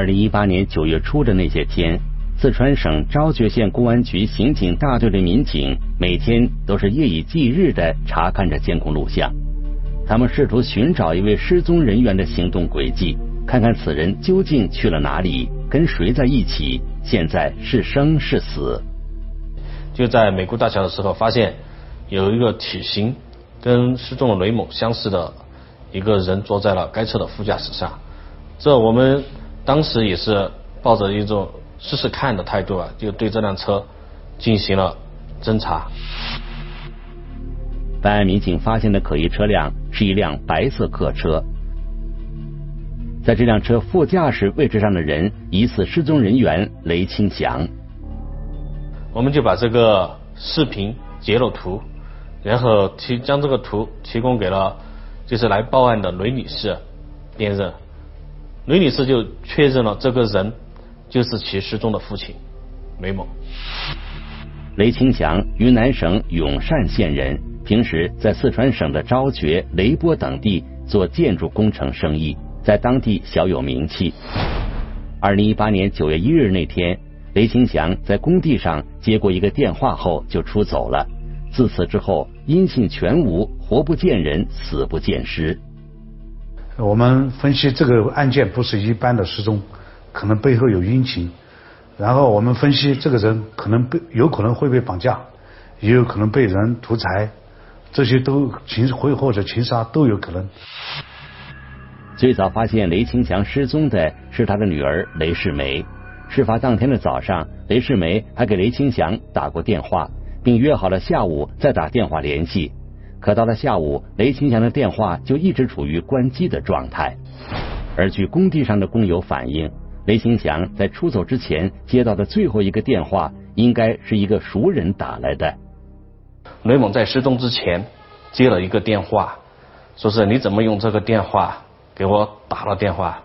二零一八年九月初的那些天，四川省昭觉县公安局刑警大队的民警每天都是夜以继日的查看着监控录像，他们试图寻找一位失踪人员的行动轨迹，看看此人究竟去了哪里，跟谁在一起，现在是生是死。就在美姑大桥的时候，发现有一个体型跟失踪的雷某相似的一个人坐在了该车的副驾驶上，这我们。当时也是抱着一种试试看的态度啊，就对这辆车进行了侦查。办案民警发现的可疑车辆是一辆白色客车，在这辆车副驾驶位置上的人疑似失踪人员雷清祥。我们就把这个视频截了图，然后提将这个图提供给了就是来报案的雷女士辨认。雷女士就确认了这个人就是其失踪的父亲雷某。雷清祥，云南省永善县人，平时在四川省的昭觉、雷波等地做建筑工程生意，在当地小有名气。二零一八年九月一日那天，雷清祥在工地上接过一个电话后就出走了，自此之后音信全无，活不见人，死不见尸。我们分析这个案件不是一般的失踪，可能背后有阴情。然后我们分析这个人可能被有可能会被绑架，也有可能被人图财，这些都情会或者情杀都有可能。最早发现雷清祥失踪的是他的女儿雷世梅。事发当天的早上，雷世梅还给雷清祥打过电话，并约好了下午再打电话联系。可到了下午，雷清祥的电话就一直处于关机的状态。而据工地上的工友反映，雷清祥在出走之前接到的最后一个电话，应该是一个熟人打来的。雷某在失踪之前接了一个电话，说是你怎么用这个电话给我打了电话？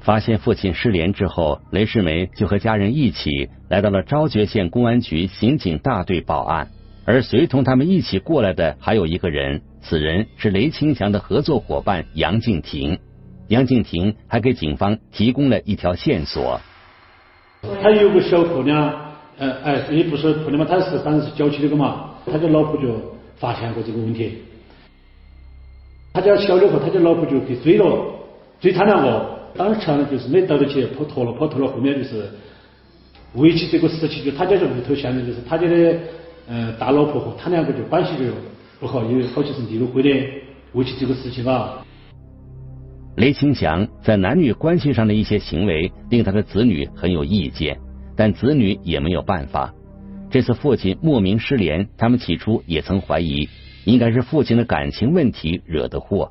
发现父亲失联之后，雷世梅就和家人一起来到了昭觉县公安局刑警大队报案。而随同他们一起过来的还有一个人，此人是雷清祥的合作伙伴杨静婷。杨静婷还给警方提供了一条线索。他有个小姑娘，呃，哎，也不是姑娘嘛，他是反正是郊区那个嘛，他的老婆就发现过这个问题。他家小的话，他家老婆就给追了，追他两个，当时呢就是没逮到起，跑脱了，跑脱了，后面就是围起这个事情，就他家这屋头现在就是他家的。嗯，大老婆和他两个就关系就不好，因为好几次离了婚的，为起这个事情啊。雷清祥在男女关系上的一些行为令他的子女很有意见，但子女也没有办法。这次父亲莫名失联，他们起初也曾怀疑，应该是父亲的感情问题惹的祸。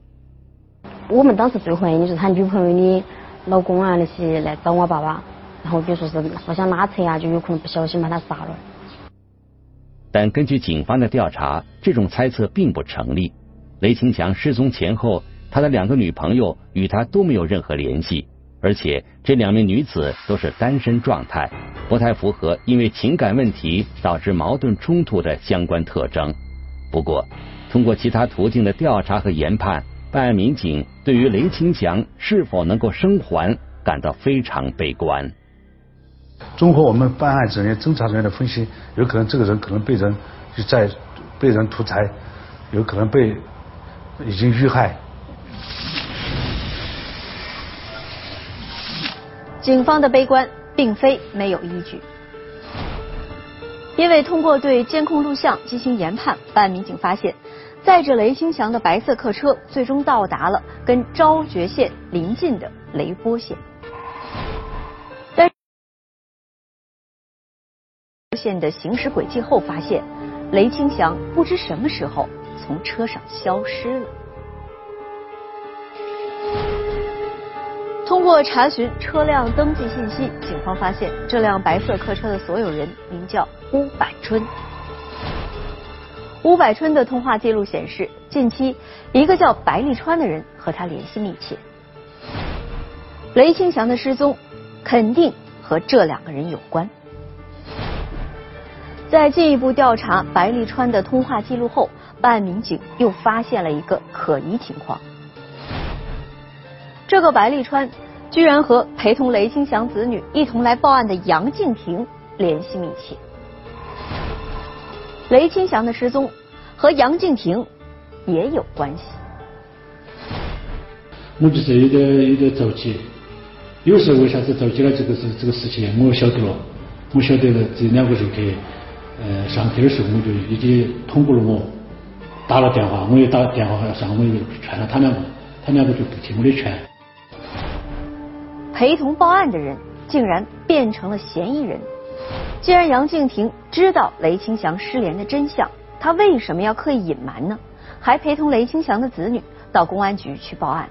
我们当时最怀疑的是他女朋友的老公啊那些来找我爸爸，然后比如说是互相拉扯啊，就有可能不小心把他杀了。但根据警方的调查，这种猜测并不成立。雷清祥失踪前后，他的两个女朋友与他都没有任何联系，而且这两名女子都是单身状态，不太符合因为情感问题导致矛盾冲突的相关特征。不过，通过其他途径的调查和研判，办案民警对于雷清祥是否能够生还感到非常悲观。综合我们办案人员、侦查人员的分析，有可能这个人可能被人就在被人图财，有可能被已经遇害。警方的悲观并非没有依据，因为通过对监控录像进行研判，办案民警发现，载着雷兴祥的白色客车最终到达了跟昭觉县邻近的雷波县。线的行驶轨迹后，发现雷清祥不知什么时候从车上消失了。通过查询车辆登记信息，警方发现这辆白色客车的所有人名叫乌百春。乌百春的通话记录显示，近期一个叫白立川的人和他联系密切。雷清祥的失踪肯定和这两个人有关。在进一步调查白立川的通话记录后，办案民警又发现了一个可疑情况。这个白立川居然和陪同雷清祥子女一同来报案的杨静婷联系密切。雷清祥的失踪和杨静婷也有关系。我就是有点有点着急，有时候为啥子着急了这个事这个事情，我晓得了，我晓得了这两个人去呃上课的时候，我就已经通过了我打了电话，我也打电话上，我也劝了他两个，他两个就不听我的劝。陪同报案的人竟然变成了嫌疑人。既然杨静婷知道雷清祥失联的真相，她为什么要刻意隐瞒呢？还陪同雷清祥的子女到公安局去报案？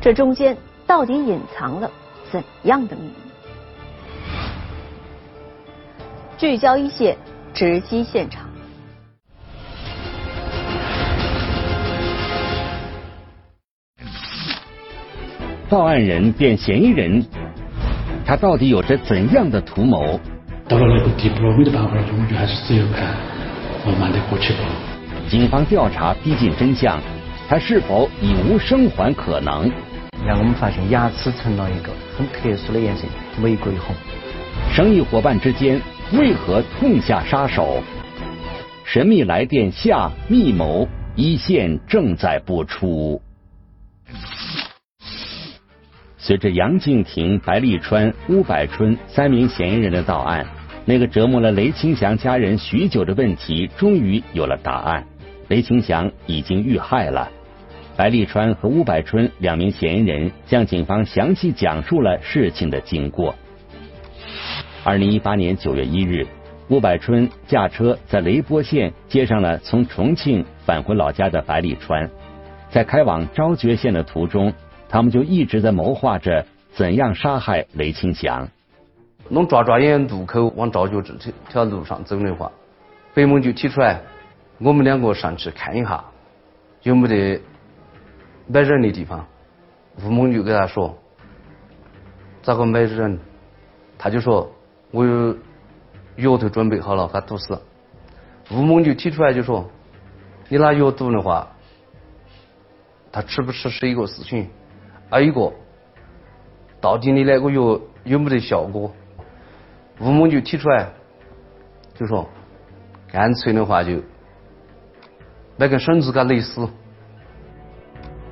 这中间到底隐藏了怎样的秘密？聚焦一线，直击现场。报案人变嫌疑人，他到底有着怎样的图谋？到了那个地步了，没得办法了，我就还是只有看慢慢的过去吧。警方调查逼近真相，他是否已无生还可能？让我们发现牙齿成了一个很特殊的颜色，玫瑰红。生意伙伴之间为何痛下杀手？神秘来电下密谋，一线正在播出。随着杨静婷、白立川、乌百春三名嫌疑人的到案，那个折磨了雷清祥家人许久的问题终于有了答案：雷清祥已经遇害了。白立川和乌百春两名嫌疑人向警方详细讲述了事情的经过。二零一八年九月一日，邬百春驾车在雷波县接上了从重庆返回老家的白立川，在开往昭觉县的途中，他们就一直在谋划着怎样杀害雷清祥。弄抓抓眼路口往昭觉这条路上走的话，北蒙就提出来，我们两个上去看一下，有没得。买人的地方，吴某就给他说：“咋个买人？”他就说：“我有药都准备好了，他毒死。”吴某就提出来就说：“你拿药毒的话，他吃不吃是一个事情，还有一个，到底你那个药有没得效果？”吴某就提出来就说：“干脆的话就买根绳子给他勒死。”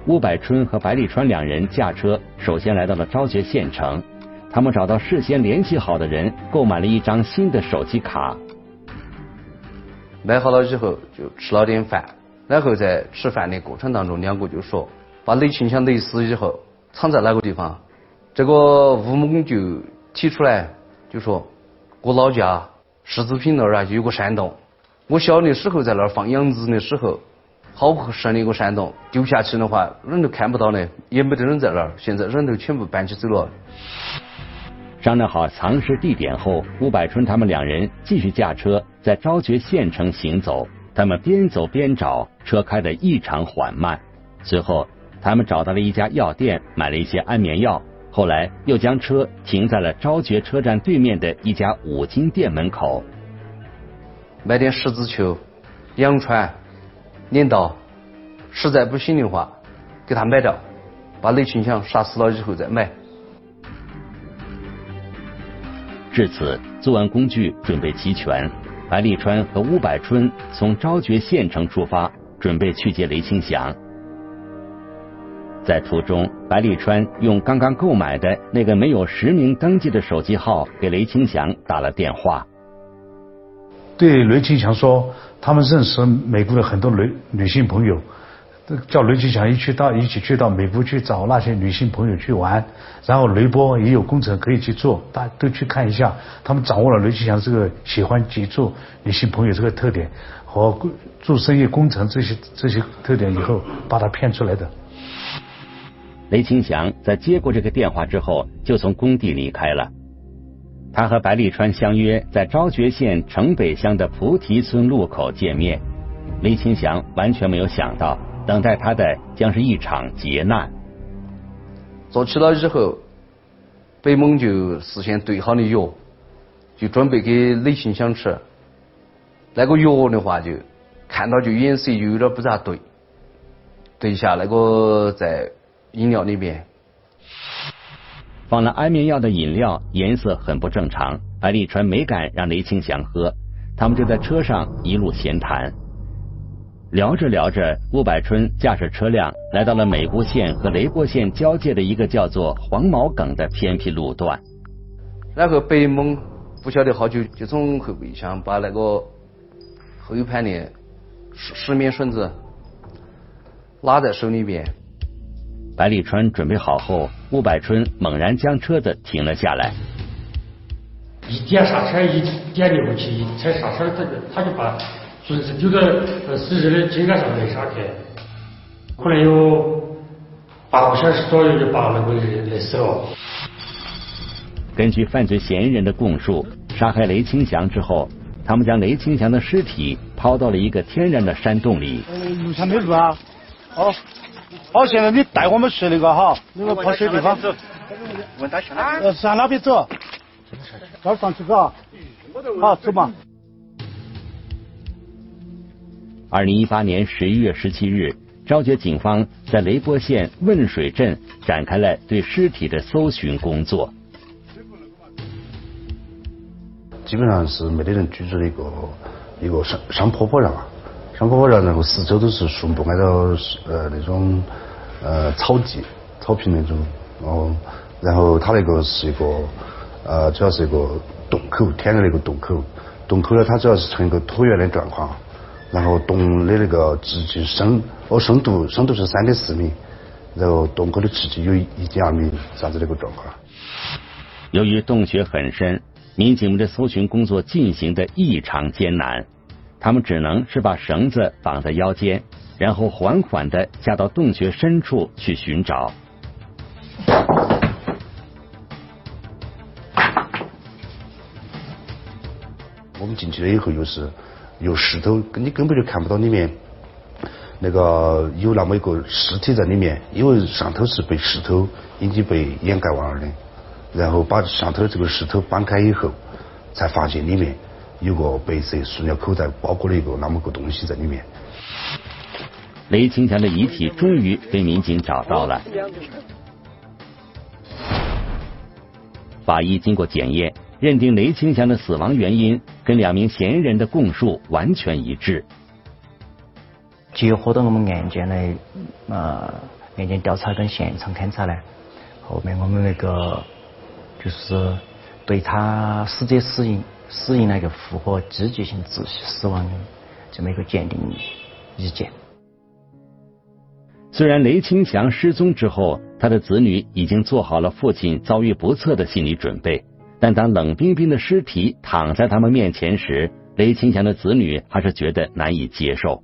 邬百春和白立川两人驾车，首先来到了昭觉县城。他们找到事先联系好的人，购买了一张新的手机卡。买好了以后，就吃了点饭。然后在吃饭的过程当中，两个就说把雷清祥勒死以后藏在哪个地方。这个吴某就提出来就说：“我老家石子坪那儿啊有个山洞，我小的时候在那儿放羊子的时候。”好深的一个山洞，丢下去的话，人都看不到呢，也没得人在那儿。现在人都全部搬起走了。商量好藏尸地点后，吴百春他们两人继续驾车在昭觉县城行走。他们边走边找，车开得异常缓慢。随后，他们找到了一家药店，买了一些安眠药。后来，又将车停在了昭觉车站对面的一家五金店门口，买点十字球、羊串。镰刀，实在不行的话，给他买掉，把雷群祥杀死了以后再买。至此，作案工具准备齐全。白立川和乌百春从昭觉县城出发，准备去接雷清祥。在途中，白立川用刚刚购买的那个没有实名登记的手机号给雷清祥打了电话，对雷清祥说。他们认识美国的很多女女性朋友，叫雷清祥一去到一起去到美国去找那些女性朋友去玩，然后雷波也有工程可以去做，大家都去看一下。他们掌握了雷清祥这个喜欢接触女性朋友这个特点和做生意工程这些这些特点以后，把他骗出来的。雷清祥在接过这个电话之后，就从工地离开了。他和白立川相约在昭觉县城北乡的菩提村路口见面。雷清祥完全没有想到，等待他的将是一场劫难。坐起了以后，北蒙就事先兑好的药，就准备给雷庆祥吃。那个药的话，就看到就颜色就有点不咋对，兑下那个在饮料里面。放了安眠药的饮料颜色很不正常，白立川没敢让雷庆祥喝。他们就在车上一路闲谈，聊着聊着，吴百春驾驶车辆来到了美国县和雷波县交界的一个叫做黄毛埂的偏僻路段。然后白猛不晓得好久就从后备箱把那个后盘的十十面绳子拉在手里边。白立川准备好后，吴百春猛然将车子停了下来。一点刹车，一点离合器，一踩刹车，他就他就把准是丢个死者的井盖上没刹开，可能有八个小时左右就把那个人勒死了。根据犯罪嫌疑人的供述，杀害雷清祥之后，他们将雷清祥的尸体抛到了一个天然的山洞里。路上没路啊？哦，好，现在你带我们去那个哈，那个泡水地方。问他去哪？呃，向哪边走？这儿上去走。好，走吧。二零一八年十一月十七日，昭觉警方在雷波县汶水镇展开了对尸体的搜寻工作。基本上是没得人居住的一个一个山山坡坡上，上坡坡上，然后四周都是树木，挨到呃那种呃草地、草坪那种，然后然后它那个是一个呃主要是一个洞口，天然的一个洞口，洞口呢它主要是呈一个椭圆的状况，然后洞的那个直径深哦深度深度是三点四米，然后洞口的直径有一点二米，这样子的一个状况。由于洞穴很深。民警们的搜寻工作进行的异常艰难，他们只能是把绳子绑在腰间，然后缓缓的下到洞穴深处去寻找。我们进去了以后，又是有石头，你根本就看不到里面那个有那么一个尸体在里面，因为上头是被石头已经被掩盖完了的。然后把上头这个石头搬开以后，才发现里面有个白色塑料口袋包裹了一个那么个东西在里面。雷清祥的遗体终于被民警找到了。法医经过检验，认定雷清祥的死亡原因跟两名嫌疑人的供述完全一致。结合到我们案件的呃案件调查跟现场勘查呢，后面我们那个。就是对他死者死因死因那个符合积极性窒息死亡的这么一个鉴定意见。虽然雷清祥失踪之后，他的子女已经做好了父亲遭遇不测的心理准备，但当冷冰冰的尸体躺在他们面前时，雷清祥的子女还是觉得难以接受。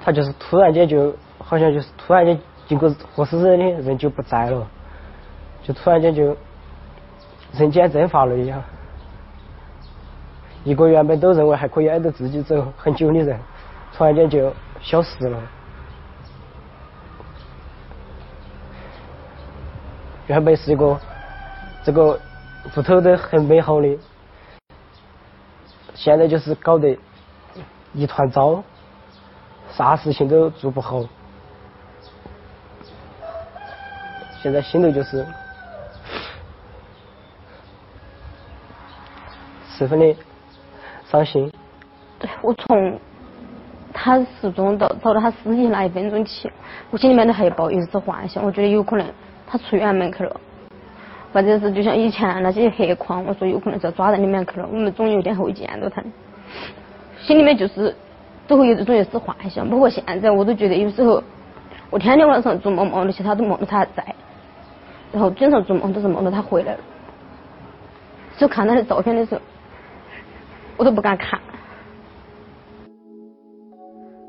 他就是突然间就好像就是突然间经过活死人的人就不在了。就突然间就人间蒸发了一样，一个原本都认为还可以挨着自己走很久的人，突然间就消失了。原本是一个这个屋头都很美好的，现在就是搞得一团糟，啥事情都做不好，现在心头就是。十分的伤心。对我从他失踪到找到他尸体那一分钟起，我心里面都还有抱一丝幻想，我觉得有可能他出院门口了，或者是就像以前那些黑矿，我说有可能是抓在里面去了，我们总有点会见到他。心里面就是都会有这种一丝幻想，包括现在我都觉得有时候我天天晚上做梦梦到其他都梦到他在，然后经常做梦都是梦到他回来了，就看他的照片的时候。我都不敢看。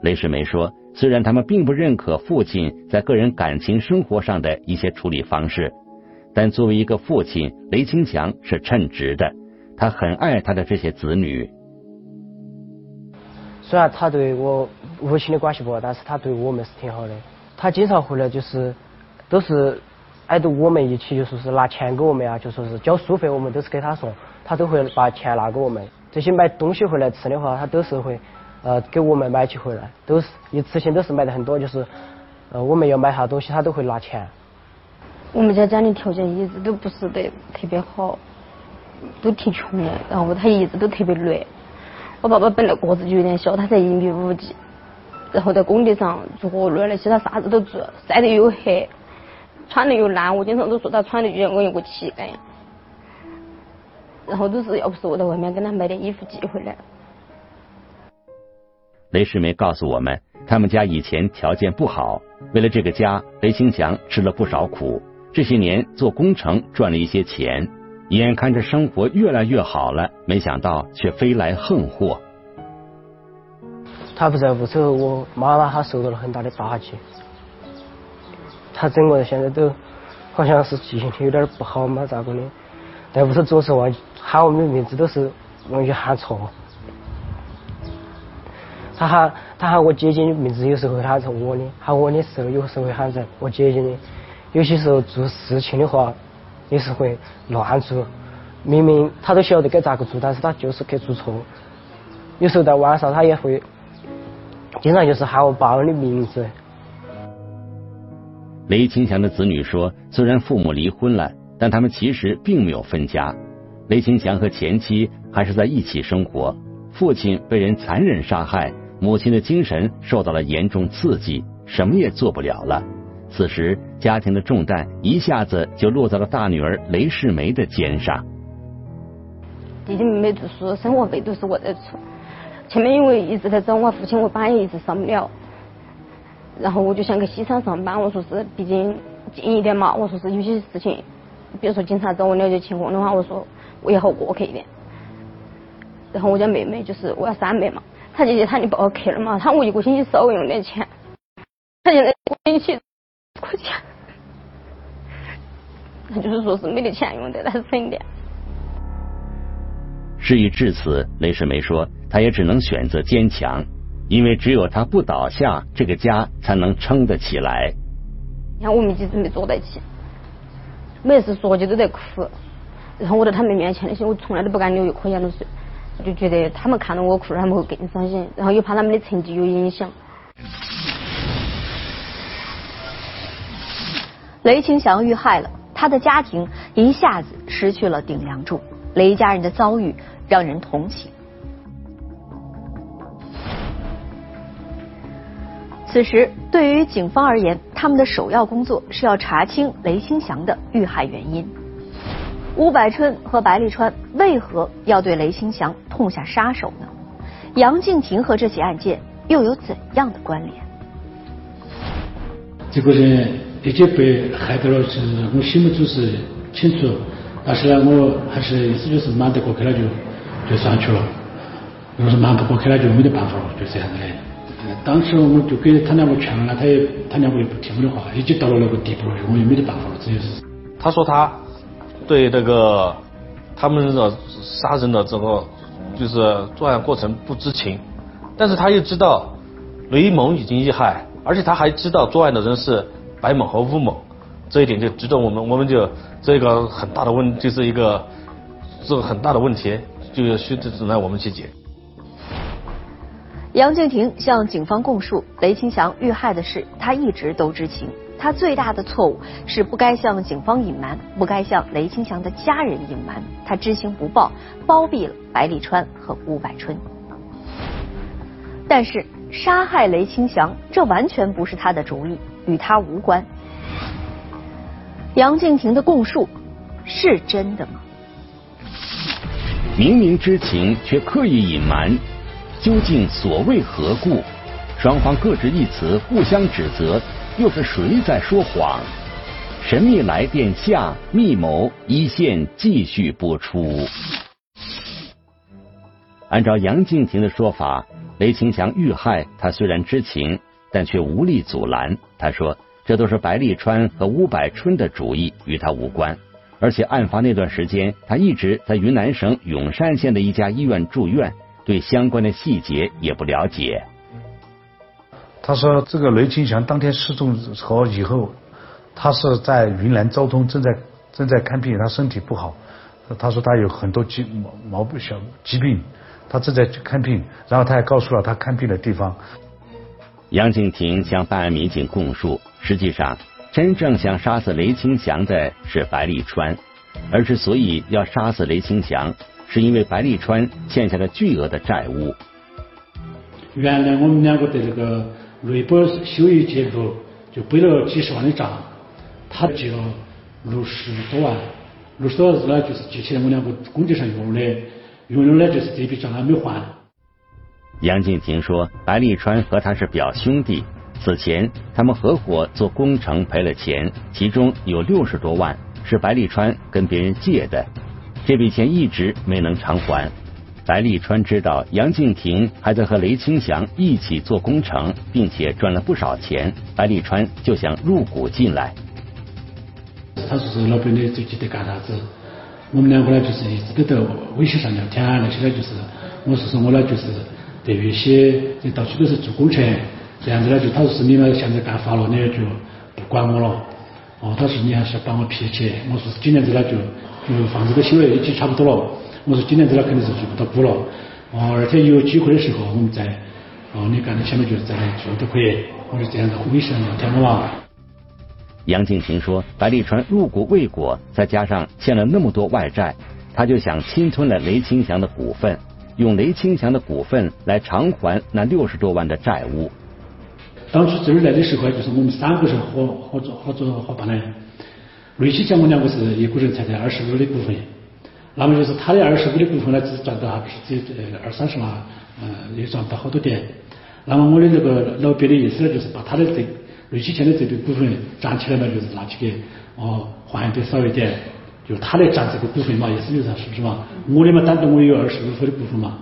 雷世梅说：“虽然他们并不认可父亲在个人感情生活上的一些处理方式，但作为一个父亲，雷清祥是称职的。他很爱他的这些子女。虽然他对我母亲的关系不好，但是他对我们是挺好的。他经常回来，就是都是挨着我们一起，就说是拿钱给我们啊，就说是交书费，我们都是给他送，他都会把钱拿给我们。”这些买东西回来吃的话，他都是会呃给我们买起回来，都是一次性都是买的很多，就是呃我们要买啥东西，他都会拿钱。我们家家里条件一直都不是得特别好，都挺穷的，然后他一直都特别累。我爸爸本来个子就有点小，他才一米五几，然后在工地上做活路那些他啥子都做，晒得又黑，穿的又烂，我经常都说他穿的就像我一个乞丐。然后都是要不是我在外面给他买点衣服寄回来。雷世梅告诉我们，他们家以前条件不好，为了这个家，雷兴祥吃了不少苦。这些年做工程赚了一些钱，眼看着生活越来越好了，没想到却飞来横祸。他不在屋之后，我妈妈她受到了很大的打击，她整个人现在都好像是记性有点不好嘛，咋个的？在屋头做事忘喊我们的名字都是容易喊错。他喊他喊我姐姐的名字，有时候喊成我的；喊我的时候，有时候会喊成我姐姐的。有些时候做事情的话，也是会乱做。明明他都晓得该咋个做，但是他就是去做错。有时候在晚上，他也会经常就是喊我爸爸的名字。雷清祥的子女说，虽然父母离婚了，但他们其实并没有分家。雷清祥和前妻还是在一起生活。父亲被人残忍杀害，母亲的精神受到了严重刺激，什么也做不了了。此时，家庭的重担一下子就落在了大女儿雷世梅的肩上。弟弟妹妹读书，生活费都是我在出。前面因为一直在找我父亲，我班也一直上不了。然后我就想去西昌上班，我说是，毕竟近一点嘛。我说是有些事情，比如说警察找我了解情况的话，我说我也好过去一点。然后我家妹妹就是我要三妹嘛，她姐姐她就不好去了嘛，她我一个星期稍微用点钱，她现在一个星期。块钱，那就是说是没得钱用的，那是省点。事已至此，雷世梅说，她也只能选择坚强，因为只有她不倒下，这个家才能撑得起来。你看我们一直没坐在一起，每次说起都在哭，然后我在他们面前那些，我从来都不敢流一颗眼泪水，就觉得他们看到我哭，他们会更伤心，然后又怕他们的成绩有影响。雷清祥遇害了，他的家庭一下子失去了顶梁柱。雷家人的遭遇让人同情。此时，对于警方而言，他们的首要工作是要查清雷清祥的遇害原因。吴百春和白立川为何要对雷清祥痛下杀手呢？杨静婷和这起案件又有怎样的关联？这个人。已经被害到了，是我心目中是清楚，但是呢，我还是意思就是瞒得过去了就就上去了。如果是瞒不过去了，就没得办法了，就这样子的。当时我就给他两个劝了，他也他两个也不听我的话，已经到了那个地步了，我也没得办法了，这就是。他说他对那个他们的杀人的这个就是作案过程不知情，但是他又知道雷蒙已经遇害，而且他还知道作案的人是。白猛和乌猛，这一点就值得我们，我们就这个很大的问，就是一个这个很大的问题，就需等待我们去解。杨静婷向警方供述雷清祥遇害的事，他一直都知情。他最大的错误是不该向警方隐瞒，不该向雷清祥的家人隐瞒。他知情不报，包庇了白立川和吴百春。但是杀害雷清祥，这完全不是他的主意。与他无关。杨静婷的供述是真的吗？明明知情却刻意隐瞒，究竟所谓何故？双方各执一词，互相指责，又是谁在说谎？神秘来电下，密谋一线继续播出。按照杨静婷的说法，雷清祥遇害，他虽然知情。但却无力阻拦。他说：“这都是白立川和吴百春的主意，与他无关。而且案发那段时间，他一直在云南省永善县的一家医院住院，对相关的细节也不了解。”他说：“这个雷清祥当天失踪和以后，他是在云南昭通正在正在看病，他身体不好。他说他有很多疾毛毛病小疾病，他正在看病。然后他还告诉了他看病的地方。”杨静婷向办案民警供述，实际上真正想杀死雷清祥的是白立川，而之所以要杀死雷清祥，是因为白立川欠下了巨额的债务。原来我们两个的这个内部收益结构就背了几十万的账，他借了六十多万，六十多万呢就是借起来我两个工地上用的，用了呢就是这笔账还没还。杨静婷说，白立川和他是表兄弟，此前他们合伙做工程赔了钱，其中有六十多万是白立川跟别人借的，这笔钱一直没能偿还。白立川知道杨静婷还在和雷清祥一起做工程，并且赚了不少钱，白立川就想入股进来。他说是老板的最近在干啥子？我们两个呢就是一直都在微信上聊天，那些呢就是我是说我呢就是对于一些到处都是做工程，这样子呢就他说是你们现在干发了，你就不管我了。哦，他说你还是要帮我撇起。我说是今年子呢就就房子都修了，已经差不多了。我说今年子呢肯定是住不到股了，哦，而且有机会的时候我们再，哦，你干的下面就是再来住都可以。我说这样子微信上聊天嘛。杨静平说，白立川入股未果，再加上欠了那么多外债，他就想侵吞了雷清祥的股份，用雷清祥的股份来偿还那六十多万的债务。当初这儿来的时候，就是我们三个人合合作合作伙伴的，雷清祥我两个是一个人才得二十五的股份。那么就是他的二十五的股份呢，只赚到还不是只呃二三十万，嗯，也赚不到好多点。那么我的那个老表的意思呢，就是把他的这瑞奇钱的这笔股份占起来嘛，就是拿去给哦还的少一点，就他来占这个股份嘛，意思就是是不是嘛？我的嘛，单独我有二十五分的股份嘛，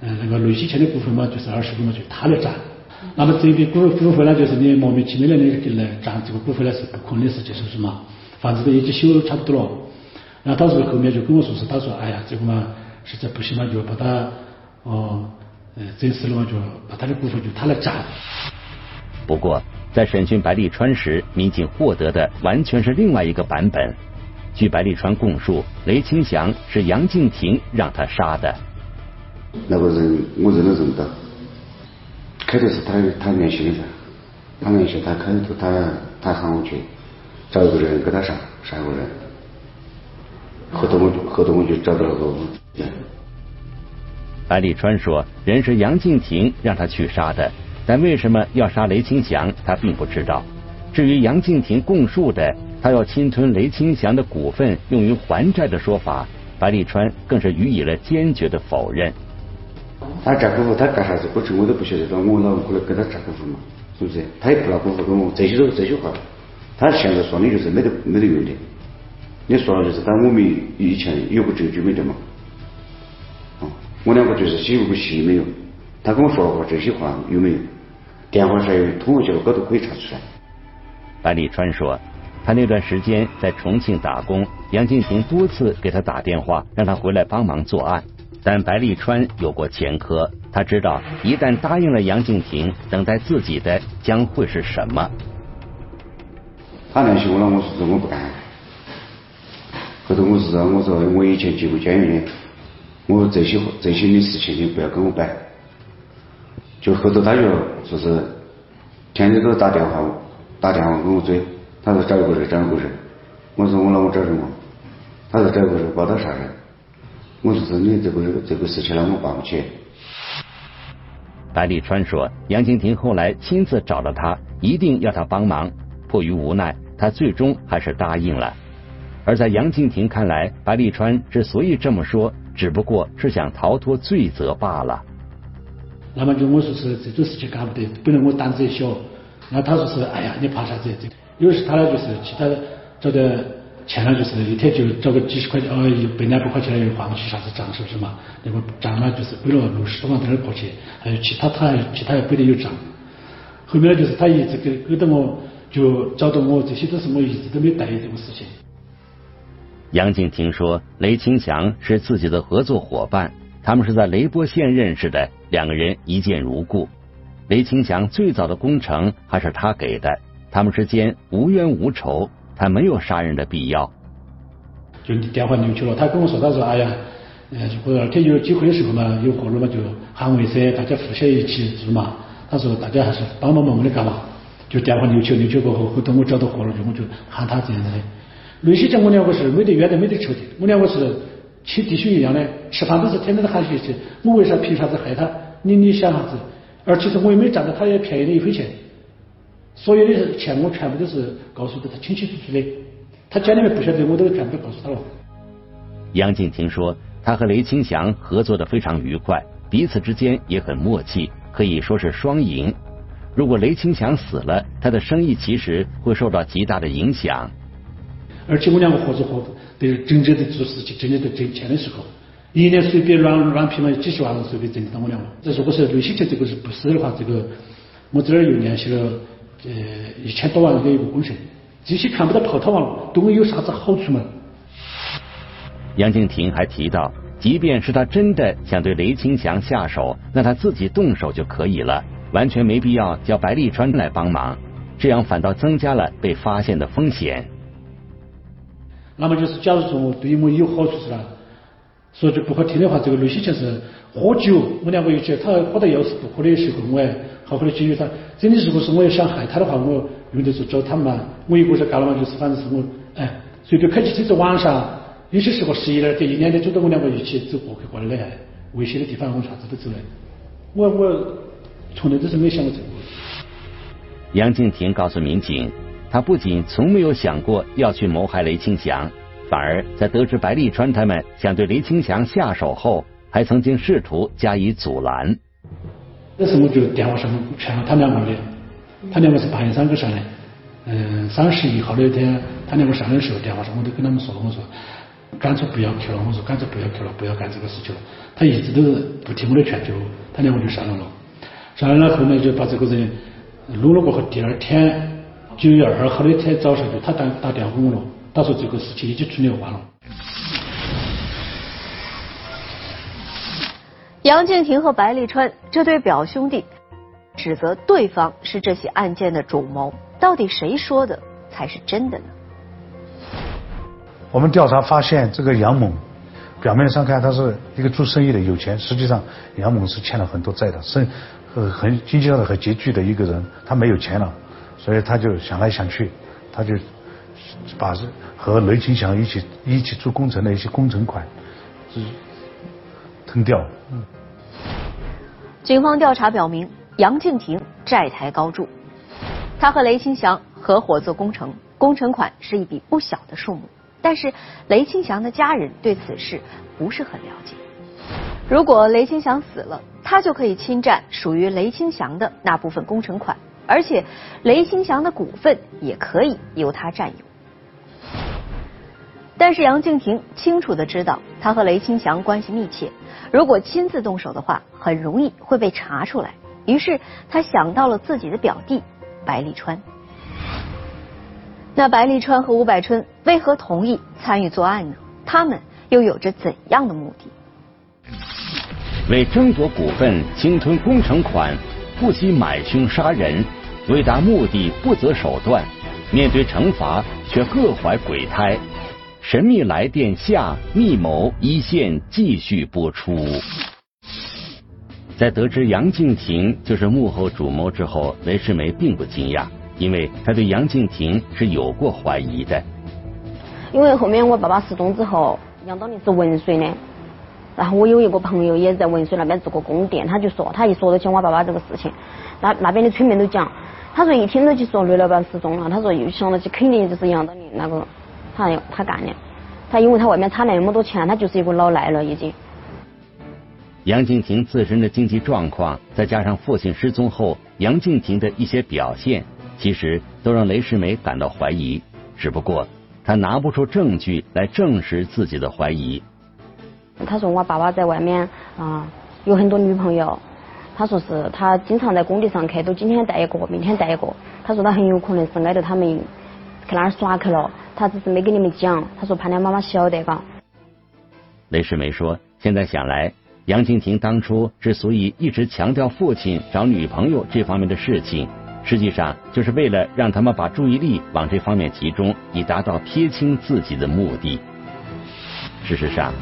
嗯，那个瑞奇钱的股份嘛，就是二十五嘛，就他来占。那么这笔股股份呢，就是你莫名其妙的来来占这个股份呢，是不可能的事情，是不是嘛？房子都已经修差不多了。然后到时后面就跟我说是，他说哎呀，这个嘛实在不行嘛，就把他哦，呃，这次的话就把他的股份就他来占。不过在审讯白立川时，民警获得的完全是另外一个版本。据白立川供述，雷清祥是杨静婷让他杀的。那个人我认都认得，开头是他他联系的噻，他联系他开头他他喊我去找一个人给他杀杀一个人。后头我就后头我就找到了个白立川说，人是杨静婷让他去杀的，但为什么要杀雷清祥，他并不知道。至于杨静婷供述的他要侵吞雷清祥的股份用于还债的说法，白立川更是予以了坚决的否认。他占股份，他干啥子过程我都不晓得，我老过来跟他占股份嘛，是不是？他也不拿股份给我，这些都是这些话。他现在说的就是没得没得用的。你说了就是，但我们以前有个证据没得嘛？哦，我两个就是写过个信没有？他跟我说了话，这些话有没有？电话上通话记录高头可以查出来。白立川说，他那段时间在重庆打工，杨静婷多次给他打电话，让他回来帮忙作案。但白立川有过前科，他知道一旦答应了杨静婷，等待自己的将会是什么。他联系我了，我说我不干。后头我是说我说我以前进过监狱的，我这些这些的事情你不要跟我摆。就后头他就说是天天都打电话打电话跟我追，他说找一个人找一个人，我说我让我找什么？他说找一个人报到啥人？我说是你这个这个事情呢我办不起。白立川说，杨静婷后来亲自找了他，一定要他帮忙，迫于无奈，他最终还是答应了。而在杨静婷看来，白立川之所以这么说，只不过是想逃脱罪责罢了。那么就我说是这种事情干不得，本来我胆子也小，那他说是哎呀，你怕啥子？这有时他呢就是其他找的钱呢，就是一天就找个几十块钱，哦，一百两百块钱又还不起啥子账，是不是嘛？那个账呢就是背了六十多万在那过去，还有其他他还其他还背的有账。后面呢就是他一直给给到我，就找到我，这些都是我一直都没答应这个事情。杨静婷说：“雷清祥是自己的合作伙伴，他们是在雷波县认识的，两个人一见如故。雷清祥最早的工程还是他给的，他们之间无冤无仇，他没有杀人的必要。”就电话扭曲了，他跟我说：“他说，哎呀，呃，如果二天有机会的时候嘛，有活路嘛，就喊我一声，大家互相一起做嘛。他说大家还是帮帮忙忙的干嘛？就电话扭曲扭曲过后，后头我找到活了，就我就喊他这样子的。那些讲我两个是没得冤的，没得仇的，我两个是亲弟兄一样的，吃饭都是天天都喊起去。我为啥凭啥子害他？你你想啥子？而其实我也没占到他也便宜的一分钱，所有的钱我全部都是告诉的他清清楚楚的。他家里面不晓得，我都全部告诉他了。杨静婷说，他和雷清祥合作的非常愉快，彼此之间也很默契，可以说是双赢。如果雷清祥死了，他的生意其实会受到极大的影响。而且我两个合作伙得真正的做事情，真正的挣钱的时候，一年随便软软拼了几十万，随便挣到我两个。这如果是雷清祥这个是不死的话，这个我这儿又联系了呃一千多万的一个工程，这些看不到泡汤了对我有啥子好处吗？杨静婷还提到，即便是他真的想对雷清祥下手，那他自己动手就可以了。完全没必要叫白立川来帮忙，这样反倒增加了被发现的风险。那么就是，假如说我对我有好处是吧？说句不好听的话，这个雷西强是喝酒，我两个一起，他喝到要死不活的时候，我还好好的解决他。真的如果是我要想害他的话，我用得着找他们嘛。我一个人干了嘛，就是反正是我哎，随便开起车子晚上，有些时候十一点点一两点走到我两个一起走过去过来的，危险的地方我啥子都走的。我我。从来都是没想过这个。杨静婷告诉民警，她不仅从没有想过要去谋害雷清祥，反而在得知白立川他们想对雷清祥下手后，还曾经试图加以阻拦。那时我就电话上劝了他两个的，他两个是八月三个上的，嗯，三十一号那天他两个上的时候，电话上我都跟他们说了，我说干脆不要去了，我说干脆不要去了，不要干这个事情了。他一直都不听我的劝，就他两个就上了了。上来了后面就把这个人撸了过后，第二天九月二号的天早上就他打打电话给我了，他说这个事情已经处理完了。杨静婷和白立川这对表兄弟指责对方是这起案件的主谋，到底谁说的才是真的呢？我们调查发现，这个杨某表面上看他是一个做生意的有钱，实际上杨某是欠了很多债的，是。很经济上的很拮据的一个人，他没有钱了，所以他就想来想去，他就把和雷清祥一起一起做工程的一些工程款，是吞掉。嗯。警方调查表明，杨静婷债台高筑，他和雷清祥合伙做工程，工程款是一笔不小的数目，但是雷清祥的家人对此事不是很了解。如果雷清祥死了，他就可以侵占属于雷清祥的那部分工程款，而且雷清祥的股份也可以由他占有。但是杨静婷清楚的知道，他和雷清祥关系密切，如果亲自动手的话，很容易会被查出来。于是他想到了自己的表弟白立川。那白立川和吴百春为何同意参与作案呢？他们又有着怎样的目的？为争夺股份、侵吞工程款，不惜买凶杀人，为达目的不择手段，面对惩罚却各怀鬼胎。神秘来电下密谋一线继续播出。在得知杨静婷就是幕后主谋之后，雷世梅并不惊讶，因为他对杨静婷是有过怀疑的。因为后面我爸爸失踪之后，杨当林是文水的。然后我有一个朋友也在文水那边做过供电，他就说，他一说到起我爸爸这个事情，那那边的村民都讲，他说一听到就说雷老板失踪了，他说又想到起肯定就是杨当林那个他他干的，他因为他外面差那么多钱，他就是一个老赖了已经。杨静婷自身的经济状况，再加上父亲失踪后杨静婷的一些表现，其实都让雷世梅感到怀疑，只不过他拿不出证据来证实自己的怀疑。他说我爸爸在外面啊有很多女朋友，他说是他经常在工地上去，都今天带一个，明天带一个。他说他很有可能是挨着他们去那儿耍去了，他只是没跟你们讲。他说怕你妈妈晓得嘎。雷世梅说，现在想来，杨静婷当初之所以一直强调父亲找女朋友这方面的事情，实际上就是为了让他们把注意力往这方面集中，以达到撇清自己的目的。事实上。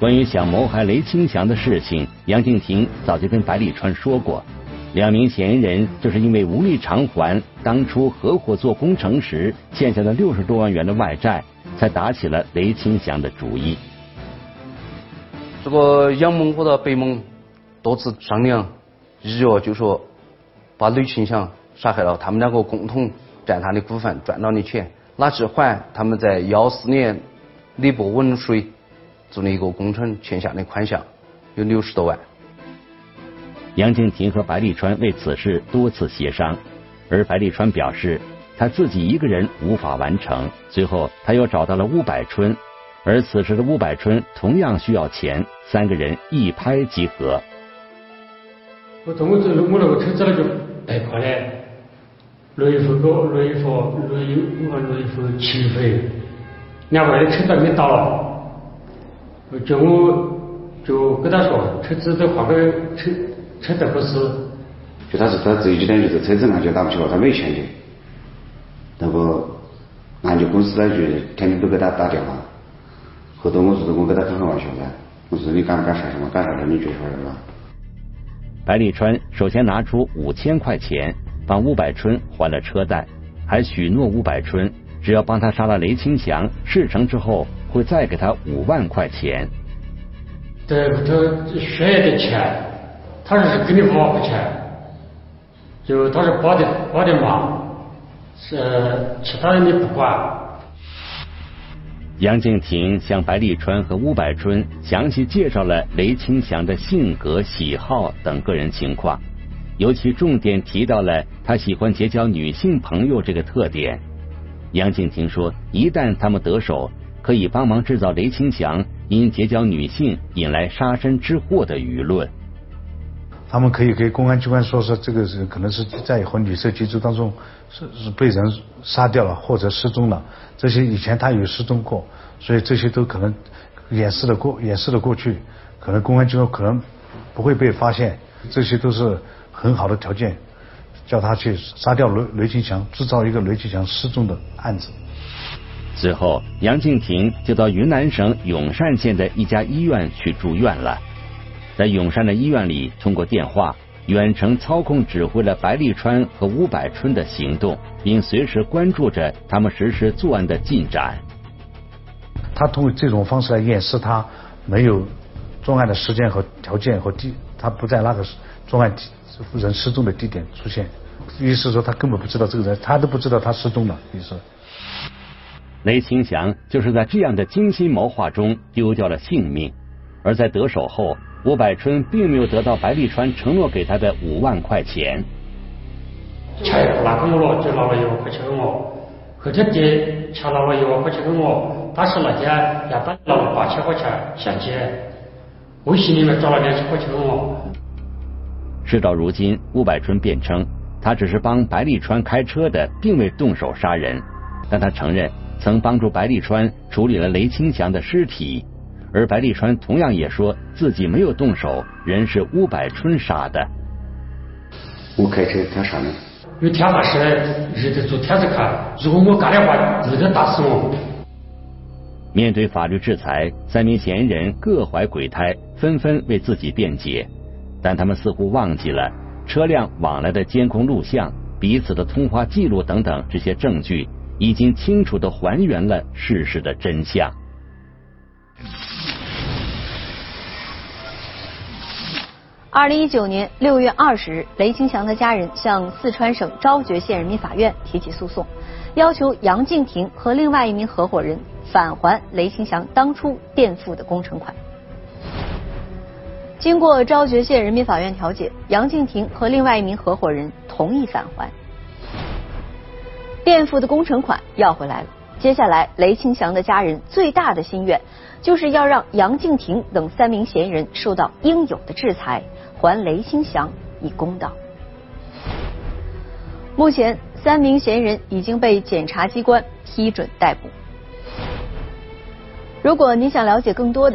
关于想谋害雷清祥的事情，杨静婷早就跟白立川说过。两名嫌疑人就是因为无力偿还当初合伙做工程时欠下的六十多万元的外债，才打起了雷清祥的主意。这个杨某和到白某多次商量，一约就说把雷清祥杀害了，他们两个共同占他的股份，赚到的钱拿去还他们在幺四年李博文水做的一个工程欠下的款项，有六十多万。杨静婷和白立川为此事多次协商，而白立川表示他自己一个人无法完成。最后，他又找到了吴百春，而此时的吴百春同样需要钱，三个人一拍即合。我中午走，我那个车子那就贷款的，雷福个雷福雷我们雷福七回，两万的车子没到了，叫我就跟他说，车子都换个车。车子不是，就他是他这几天就是车子按就打不起了，他没钱的。那个按揭公司呢就天天都给他打电话，后头我说的我给他开开玩笑噻，我说你敢不敢啥什么？敢啥事你就说来吧。白立川首先拿出五千块钱帮吴百春还了车贷，还许诺吴百春只要帮他杀了雷清祥，事成之后会再给他五万块钱。对，他需要的钱。他是给你五万块钱，就他是包的包的忙，是其他的你不管。杨静婷向白立川和吴百春详细介绍了雷清祥的性格、喜好等个人情况，尤其重点提到了他喜欢结交女性朋友这个特点。杨静婷说，一旦他们得手，可以帮忙制造雷清祥因结交女性引来杀身之祸的舆论。他们可以给公安机关说说，这个是可能是在和女色接触当中是是被人杀掉了或者失踪了，这些以前他有失踪过，所以这些都可能掩饰的过掩饰的过去，可能公安机关可能不会被发现，这些都是很好的条件，叫他去杀掉雷雷清祥，制造一个雷清祥失踪的案子。之后，杨静婷就到云南省永善县的一家医院去住院了。在永山的医院里，通过电话远程操控指挥了白立川和吴百春的行动，并随时关注着他们实施作案的进展。他通过这种方式来掩饰他没有作案的时间和条件和地，他不在那个作案人失踪的地点出现，意思说他根本不知道这个人，他都不知道他失踪了。意思，雷清祥就是在这样的精心谋划中丢掉了性命，而在得手后。吴百春并没有得到白立川承诺给他的五万块钱。钱拿给我了，就拿了一万块钱给我。后天爹钱拿了一万块钱给我，当时那天要打拿了八千块钱现金，微信里面转了两千块钱给我。事到如今，吴百春辩称他只是帮白立川开车的，并未动手杀人，但他承认曾帮助白立川处理了雷清祥的尸体。而白立川同样也说自己没有动手，人是乌百春杀的。我开车他啥呢。有天大事日子做天子看，如果我干的话，日子打死我。面对法律制裁，三名嫌疑人各怀鬼胎，纷纷为自己辩解，但他们似乎忘记了车辆往来的监控录像、彼此的通话记录等等这些证据，已经清楚的还原了事实的真相。二零一九年六月二十日，雷清祥的家人向四川省昭觉县人民法院提起诉讼，要求杨静婷和另外一名合伙人返还雷清祥当初垫付的工程款。经过昭觉县人民法院调解，杨静婷和另外一名合伙人同意返还垫付的工程款要回来了。接下来，雷清祥的家人最大的心愿就是要让杨静婷等三名嫌疑人受到应有的制裁。还雷兴祥以公道。目前，三名嫌疑人已经被检察机关批准逮捕。如果您想了解更多的。